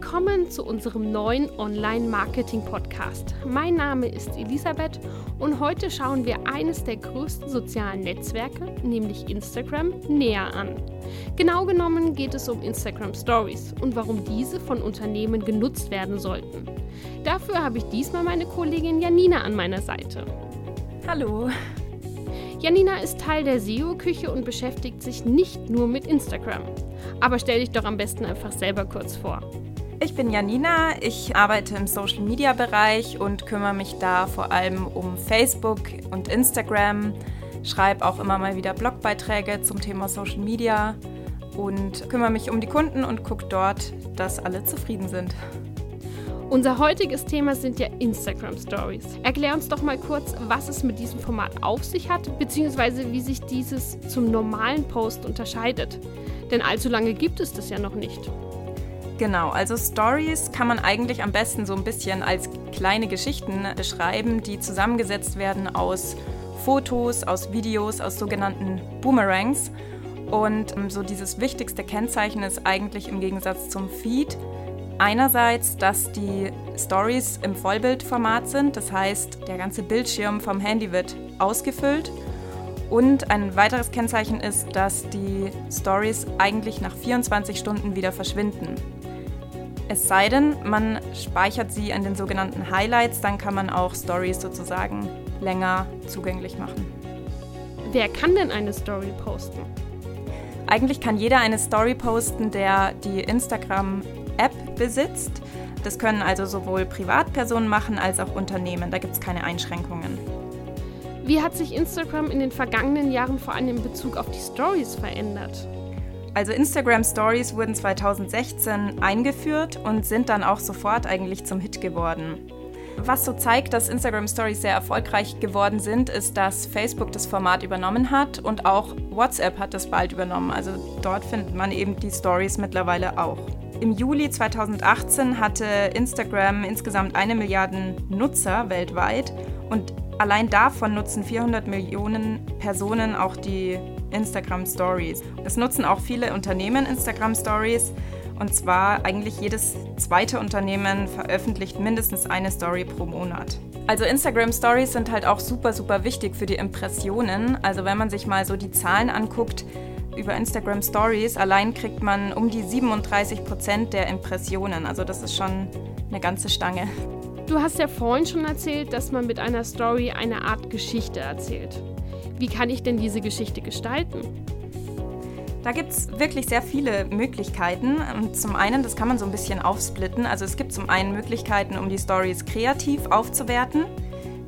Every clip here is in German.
Willkommen zu unserem neuen Online-Marketing-Podcast. Mein Name ist Elisabeth und heute schauen wir eines der größten sozialen Netzwerke, nämlich Instagram, näher an. Genau genommen geht es um Instagram Stories und warum diese von Unternehmen genutzt werden sollten. Dafür habe ich diesmal meine Kollegin Janina an meiner Seite. Hallo. Janina ist Teil der SEO-Küche und beschäftigt sich nicht nur mit Instagram. Aber stell dich doch am besten einfach selber kurz vor. Ich bin Janina, ich arbeite im Social Media Bereich und kümmere mich da vor allem um Facebook und Instagram, schreibe auch immer mal wieder Blogbeiträge zum Thema Social Media und kümmere mich um die Kunden und gucke dort, dass alle zufrieden sind. Unser heutiges Thema sind ja Instagram Stories. Erklär uns doch mal kurz, was es mit diesem Format auf sich hat, beziehungsweise wie sich dieses zum normalen Post unterscheidet. Denn allzu lange gibt es das ja noch nicht. Genau, also Stories kann man eigentlich am besten so ein bisschen als kleine Geschichten beschreiben, die zusammengesetzt werden aus Fotos, aus Videos, aus sogenannten Boomerangs. Und ähm, so dieses wichtigste Kennzeichen ist eigentlich im Gegensatz zum Feed einerseits, dass die Stories im Vollbildformat sind, das heißt, der ganze Bildschirm vom Handy wird ausgefüllt. Und ein weiteres Kennzeichen ist, dass die Stories eigentlich nach 24 Stunden wieder verschwinden. Es sei denn, man speichert sie in den sogenannten Highlights, dann kann man auch Stories sozusagen länger zugänglich machen. Wer kann denn eine Story posten? Eigentlich kann jeder eine Story posten, der die Instagram-App besitzt. Das können also sowohl Privatpersonen machen als auch Unternehmen. Da gibt es keine Einschränkungen. Wie hat sich Instagram in den vergangenen Jahren vor allem in Bezug auf die Stories verändert? Also Instagram Stories wurden 2016 eingeführt und sind dann auch sofort eigentlich zum Hit geworden. Was so zeigt, dass Instagram Stories sehr erfolgreich geworden sind, ist, dass Facebook das Format übernommen hat und auch WhatsApp hat das bald übernommen. Also dort findet man eben die Stories mittlerweile auch. Im Juli 2018 hatte Instagram insgesamt eine Milliarde Nutzer weltweit und allein davon nutzen 400 Millionen Personen auch die Instagram Stories. Es nutzen auch viele Unternehmen Instagram Stories. Und zwar eigentlich jedes zweite Unternehmen veröffentlicht mindestens eine Story pro Monat. Also Instagram Stories sind halt auch super, super wichtig für die Impressionen. Also wenn man sich mal so die Zahlen anguckt, über Instagram Stories allein kriegt man um die 37 Prozent der Impressionen. Also das ist schon eine ganze Stange. Du hast ja vorhin schon erzählt, dass man mit einer Story eine Art Geschichte erzählt. Wie kann ich denn diese Geschichte gestalten? Da gibt es wirklich sehr viele Möglichkeiten. Und zum einen, das kann man so ein bisschen aufsplitten. Also es gibt zum einen Möglichkeiten, um die Stories kreativ aufzuwerten.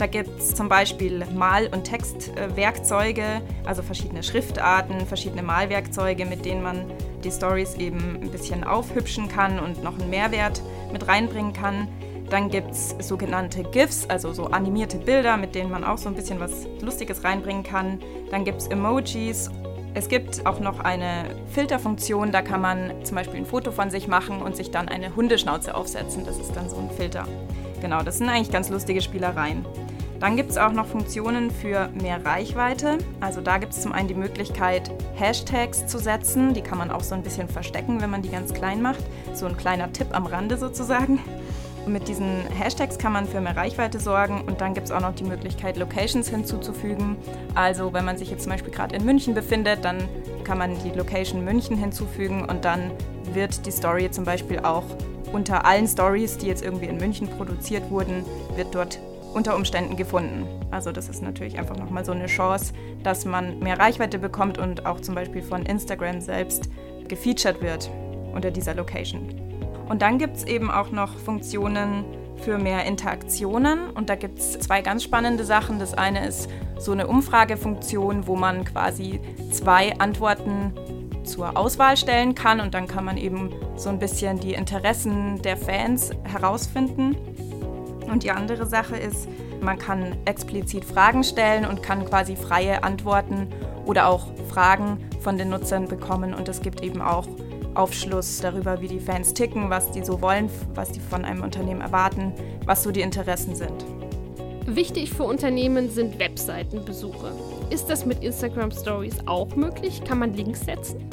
Da gibt es zum Beispiel Mal- und Textwerkzeuge, also verschiedene Schriftarten, verschiedene Malwerkzeuge, mit denen man die Stories eben ein bisschen aufhübschen kann und noch einen Mehrwert mit reinbringen kann. Dann gibt es sogenannte GIFs, also so animierte Bilder, mit denen man auch so ein bisschen was Lustiges reinbringen kann. Dann gibt es Emojis. Es gibt auch noch eine Filterfunktion, da kann man zum Beispiel ein Foto von sich machen und sich dann eine Hundeschnauze aufsetzen. Das ist dann so ein Filter. Genau, das sind eigentlich ganz lustige Spielereien. Dann gibt es auch noch Funktionen für mehr Reichweite. Also da gibt es zum einen die Möglichkeit, Hashtags zu setzen. Die kann man auch so ein bisschen verstecken, wenn man die ganz klein macht. So ein kleiner Tipp am Rande sozusagen. Mit diesen Hashtags kann man für mehr Reichweite sorgen und dann gibt es auch noch die Möglichkeit, Locations hinzuzufügen. Also wenn man sich jetzt zum Beispiel gerade in München befindet, dann kann man die Location München hinzufügen und dann wird die Story zum Beispiel auch unter allen Stories, die jetzt irgendwie in München produziert wurden, wird dort unter Umständen gefunden. Also das ist natürlich einfach nochmal so eine Chance, dass man mehr Reichweite bekommt und auch zum Beispiel von Instagram selbst gefeatured wird unter dieser Location. Und dann gibt es eben auch noch Funktionen für mehr Interaktionen. Und da gibt es zwei ganz spannende Sachen. Das eine ist so eine Umfragefunktion, wo man quasi zwei Antworten zur Auswahl stellen kann und dann kann man eben so ein bisschen die Interessen der Fans herausfinden. Und die andere Sache ist, man kann explizit Fragen stellen und kann quasi freie Antworten oder auch Fragen von den Nutzern bekommen und es gibt eben auch Aufschluss darüber, wie die Fans ticken, was die so wollen, was die von einem Unternehmen erwarten, was so die Interessen sind. Wichtig für Unternehmen sind Webseitenbesuche. Ist das mit Instagram Stories auch möglich? Kann man Links setzen?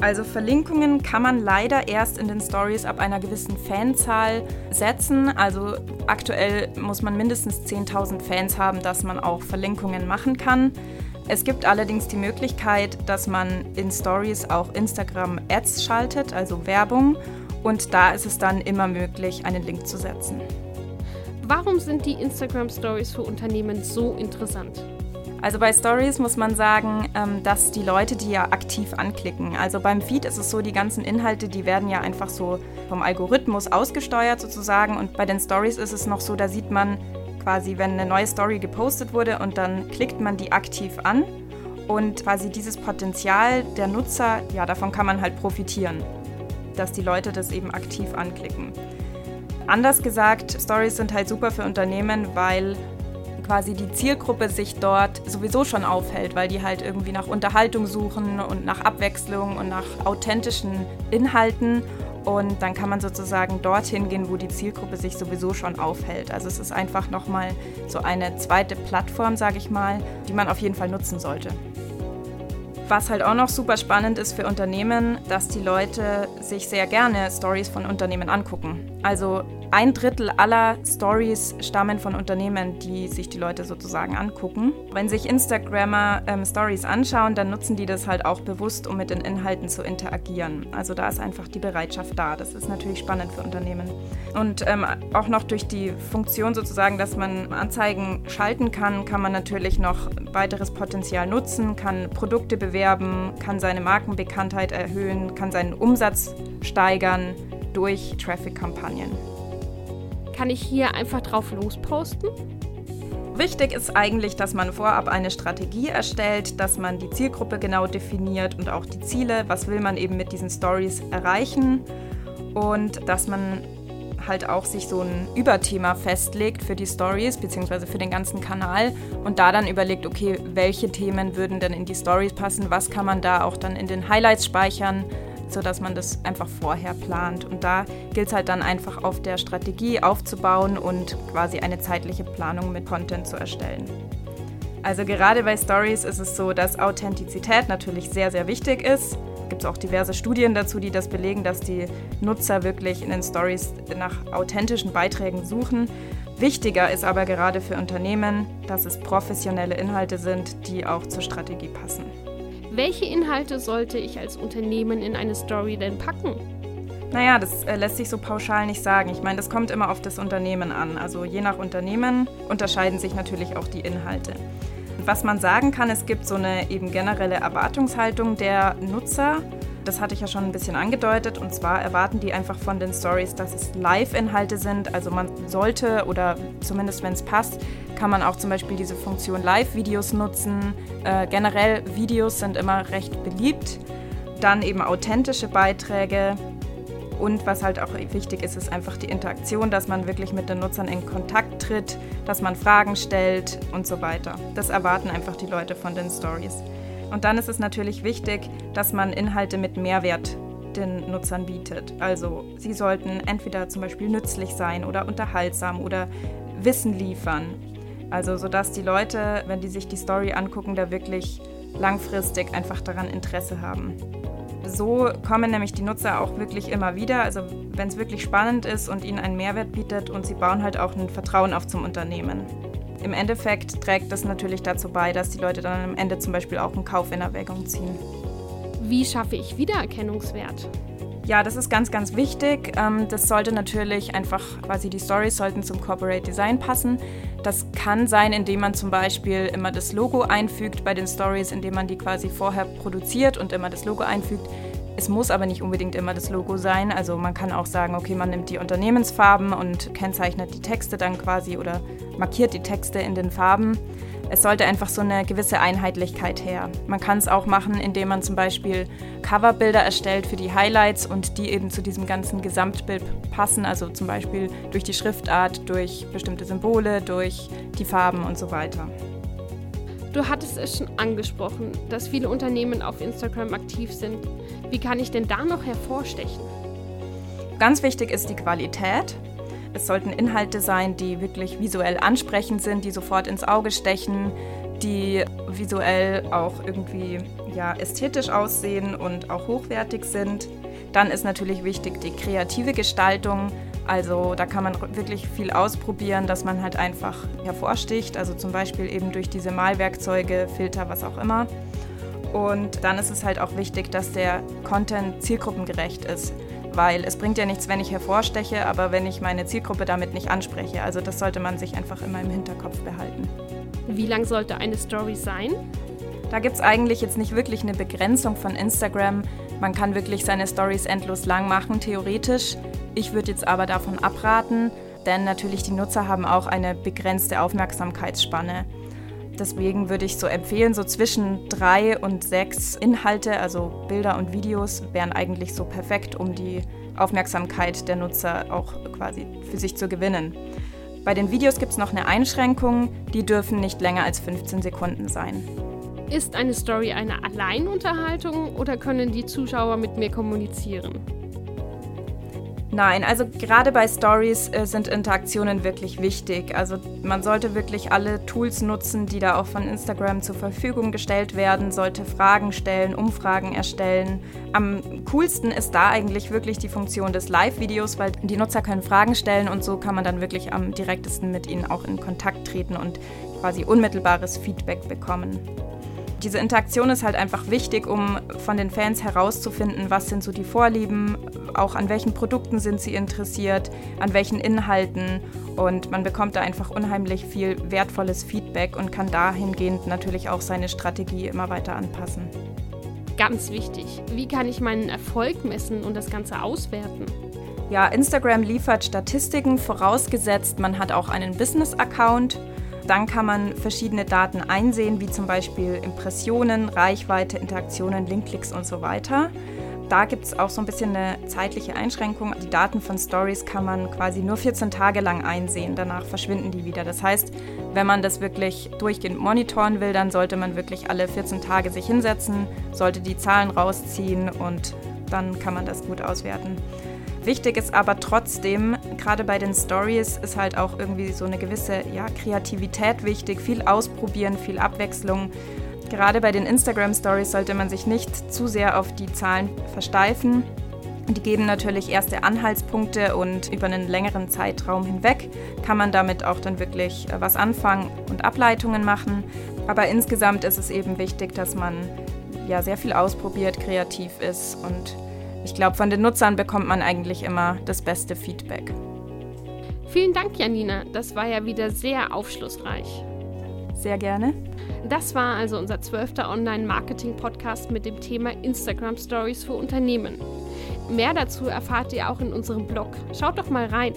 Also Verlinkungen kann man leider erst in den Stories ab einer gewissen Fanzahl setzen. Also aktuell muss man mindestens 10.000 Fans haben, dass man auch Verlinkungen machen kann. Es gibt allerdings die Möglichkeit, dass man in Stories auch Instagram Ads schaltet, also Werbung. Und da ist es dann immer möglich, einen Link zu setzen. Warum sind die Instagram Stories für Unternehmen so interessant? Also bei Stories muss man sagen, ähm, dass die Leute die ja aktiv anklicken. Also beim Feed ist es so, die ganzen Inhalte, die werden ja einfach so vom Algorithmus ausgesteuert sozusagen. Und bei den Stories ist es noch so, da sieht man quasi, wenn eine neue Story gepostet wurde und dann klickt man die aktiv an. Und quasi dieses Potenzial der Nutzer, ja, davon kann man halt profitieren, dass die Leute das eben aktiv anklicken. Anders gesagt, Stories sind halt super für Unternehmen, weil quasi die Zielgruppe sich dort sowieso schon aufhält, weil die halt irgendwie nach Unterhaltung suchen und nach Abwechslung und nach authentischen Inhalten. Und dann kann man sozusagen dorthin gehen, wo die Zielgruppe sich sowieso schon aufhält. Also es ist einfach nochmal so eine zweite Plattform, sage ich mal, die man auf jeden Fall nutzen sollte. Was halt auch noch super spannend ist für Unternehmen, dass die Leute sich sehr gerne Stories von Unternehmen angucken. Also ein Drittel aller Stories stammen von Unternehmen, die sich die Leute sozusagen angucken. Wenn sich Instagrammer ähm, Stories anschauen, dann nutzen die das halt auch bewusst, um mit den Inhalten zu interagieren. Also da ist einfach die Bereitschaft da. Das ist natürlich spannend für Unternehmen. Und ähm, auch noch durch die Funktion sozusagen, dass man Anzeigen schalten kann, kann man natürlich noch weiteres Potenzial nutzen, kann Produkte bewerben, kann seine Markenbekanntheit erhöhen, kann seinen Umsatz steigern durch Traffic-Kampagnen. Kann ich hier einfach drauf losposten? Wichtig ist eigentlich, dass man vorab eine Strategie erstellt, dass man die Zielgruppe genau definiert und auch die Ziele, was will man eben mit diesen Stories erreichen und dass man halt auch sich so ein Überthema festlegt für die Stories bzw. für den ganzen Kanal und da dann überlegt, okay, welche Themen würden denn in die Stories passen, was kann man da auch dann in den Highlights speichern, sodass man das einfach vorher plant. Und da gilt es halt dann einfach auf der Strategie aufzubauen und quasi eine zeitliche Planung mit Content zu erstellen. Also gerade bei Stories ist es so, dass Authentizität natürlich sehr, sehr wichtig ist. Es gibt auch diverse Studien dazu, die das belegen, dass die Nutzer wirklich in den Stories nach authentischen Beiträgen suchen. Wichtiger ist aber gerade für Unternehmen, dass es professionelle Inhalte sind, die auch zur Strategie passen. Welche Inhalte sollte ich als Unternehmen in eine Story denn packen? Naja, das äh, lässt sich so pauschal nicht sagen. Ich meine, das kommt immer auf das Unternehmen an. Also je nach Unternehmen unterscheiden sich natürlich auch die Inhalte. Was man sagen kann, es gibt so eine eben generelle Erwartungshaltung der Nutzer das hatte ich ja schon ein bisschen angedeutet. Und zwar erwarten die einfach von den Stories, dass es Live-Inhalte sind. Also man sollte oder zumindest wenn es passt, kann man auch zum Beispiel diese Funktion Live-Videos nutzen. Äh, generell Videos sind immer recht beliebt. Dann eben authentische Beiträge. Und was halt auch wichtig ist, ist einfach die Interaktion, dass man wirklich mit den Nutzern in Kontakt tritt, dass man Fragen stellt und so weiter. Das erwarten einfach die Leute von den Stories. Und dann ist es natürlich wichtig, dass man Inhalte mit Mehrwert den Nutzern bietet. Also sie sollten entweder zum Beispiel nützlich sein oder unterhaltsam oder Wissen liefern. Also sodass die Leute, wenn die sich die Story angucken, da wirklich langfristig einfach daran Interesse haben. So kommen nämlich die Nutzer auch wirklich immer wieder. Also wenn es wirklich spannend ist und ihnen einen Mehrwert bietet und sie bauen halt auch ein Vertrauen auf zum Unternehmen. Im Endeffekt trägt das natürlich dazu bei, dass die Leute dann am Ende zum Beispiel auch einen Kauf in Erwägung ziehen. Wie schaffe ich Wiedererkennungswert? Ja, das ist ganz, ganz wichtig. Ähm, das sollte natürlich einfach quasi die Stories sollten zum Corporate Design passen. Das kann sein, indem man zum Beispiel immer das Logo einfügt bei den Stories, indem man die quasi vorher produziert und immer das Logo einfügt. Es muss aber nicht unbedingt immer das Logo sein. Also man kann auch sagen, okay, man nimmt die Unternehmensfarben und kennzeichnet die Texte dann quasi oder markiert die Texte in den Farben. Es sollte einfach so eine gewisse Einheitlichkeit her. Man kann es auch machen, indem man zum Beispiel Coverbilder erstellt für die Highlights und die eben zu diesem ganzen Gesamtbild passen. Also zum Beispiel durch die Schriftart, durch bestimmte Symbole, durch die Farben und so weiter. Du hattest es schon angesprochen, dass viele Unternehmen auf Instagram aktiv sind. Wie kann ich denn da noch hervorstechen? Ganz wichtig ist die Qualität. Es sollten Inhalte sein, die wirklich visuell ansprechend sind, die sofort ins Auge stechen, die visuell auch irgendwie ja, ästhetisch aussehen und auch hochwertig sind. Dann ist natürlich wichtig die kreative Gestaltung. Also da kann man wirklich viel ausprobieren, dass man halt einfach hervorsticht. Also zum Beispiel eben durch diese Malwerkzeuge, Filter, was auch immer. Und dann ist es halt auch wichtig, dass der Content zielgruppengerecht ist. Weil es bringt ja nichts, wenn ich hervorsteche, aber wenn ich meine Zielgruppe damit nicht anspreche. Also das sollte man sich einfach immer im Hinterkopf behalten. Wie lang sollte eine Story sein? Da gibt es eigentlich jetzt nicht wirklich eine Begrenzung von Instagram. Man kann wirklich seine Stories endlos lang machen, theoretisch. Ich würde jetzt aber davon abraten, denn natürlich die Nutzer haben auch eine begrenzte Aufmerksamkeitsspanne. Deswegen würde ich so empfehlen, so zwischen drei und sechs Inhalte, also Bilder und Videos, wären eigentlich so perfekt, um die Aufmerksamkeit der Nutzer auch quasi für sich zu gewinnen. Bei den Videos gibt es noch eine Einschränkung, die dürfen nicht länger als 15 Sekunden sein. Ist eine Story eine Alleinunterhaltung oder können die Zuschauer mit mir kommunizieren? Nein, also gerade bei Stories äh, sind Interaktionen wirklich wichtig. Also man sollte wirklich alle Tools nutzen, die da auch von Instagram zur Verfügung gestellt werden, sollte Fragen stellen, Umfragen erstellen. Am coolsten ist da eigentlich wirklich die Funktion des Live-Videos, weil die Nutzer können Fragen stellen und so kann man dann wirklich am direktesten mit ihnen auch in Kontakt treten und quasi unmittelbares Feedback bekommen diese Interaktion ist halt einfach wichtig, um von den Fans herauszufinden, was sind so die Vorlieben, auch an welchen Produkten sind sie interessiert, an welchen Inhalten. Und man bekommt da einfach unheimlich viel wertvolles Feedback und kann dahingehend natürlich auch seine Strategie immer weiter anpassen. Ganz wichtig, wie kann ich meinen Erfolg messen und das Ganze auswerten? Ja, Instagram liefert Statistiken, vorausgesetzt man hat auch einen Business-Account. Dann kann man verschiedene Daten einsehen, wie zum Beispiel Impressionen, Reichweite, Interaktionen, Linkklicks und so weiter. Da gibt es auch so ein bisschen eine zeitliche Einschränkung. Die Daten von Stories kann man quasi nur 14 Tage lang einsehen, danach verschwinden die wieder. Das heißt, wenn man das wirklich durchgehend monitoren will, dann sollte man wirklich alle 14 Tage sich hinsetzen, sollte die Zahlen rausziehen und dann kann man das gut auswerten. Wichtig ist aber trotzdem, gerade bei den Stories ist halt auch irgendwie so eine gewisse ja, Kreativität wichtig, viel ausprobieren, viel Abwechslung. Gerade bei den Instagram Stories sollte man sich nicht zu sehr auf die Zahlen versteifen. Die geben natürlich erste Anhaltspunkte und über einen längeren Zeitraum hinweg kann man damit auch dann wirklich äh, was anfangen und Ableitungen machen. Aber insgesamt ist es eben wichtig, dass man ja sehr viel ausprobiert, kreativ ist und ich glaube, von den Nutzern bekommt man eigentlich immer das beste Feedback. Vielen Dank, Janina. Das war ja wieder sehr aufschlussreich. Sehr gerne. Das war also unser zwölfter Online-Marketing-Podcast mit dem Thema Instagram Stories für Unternehmen. Mehr dazu erfahrt ihr auch in unserem Blog. Schaut doch mal rein.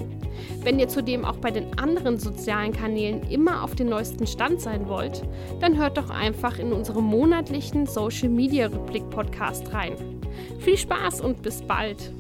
Wenn ihr zudem auch bei den anderen sozialen Kanälen immer auf den neuesten Stand sein wollt, dann hört doch einfach in unserem monatlichen Social Media Rückblick Podcast rein. Viel Spaß und bis bald!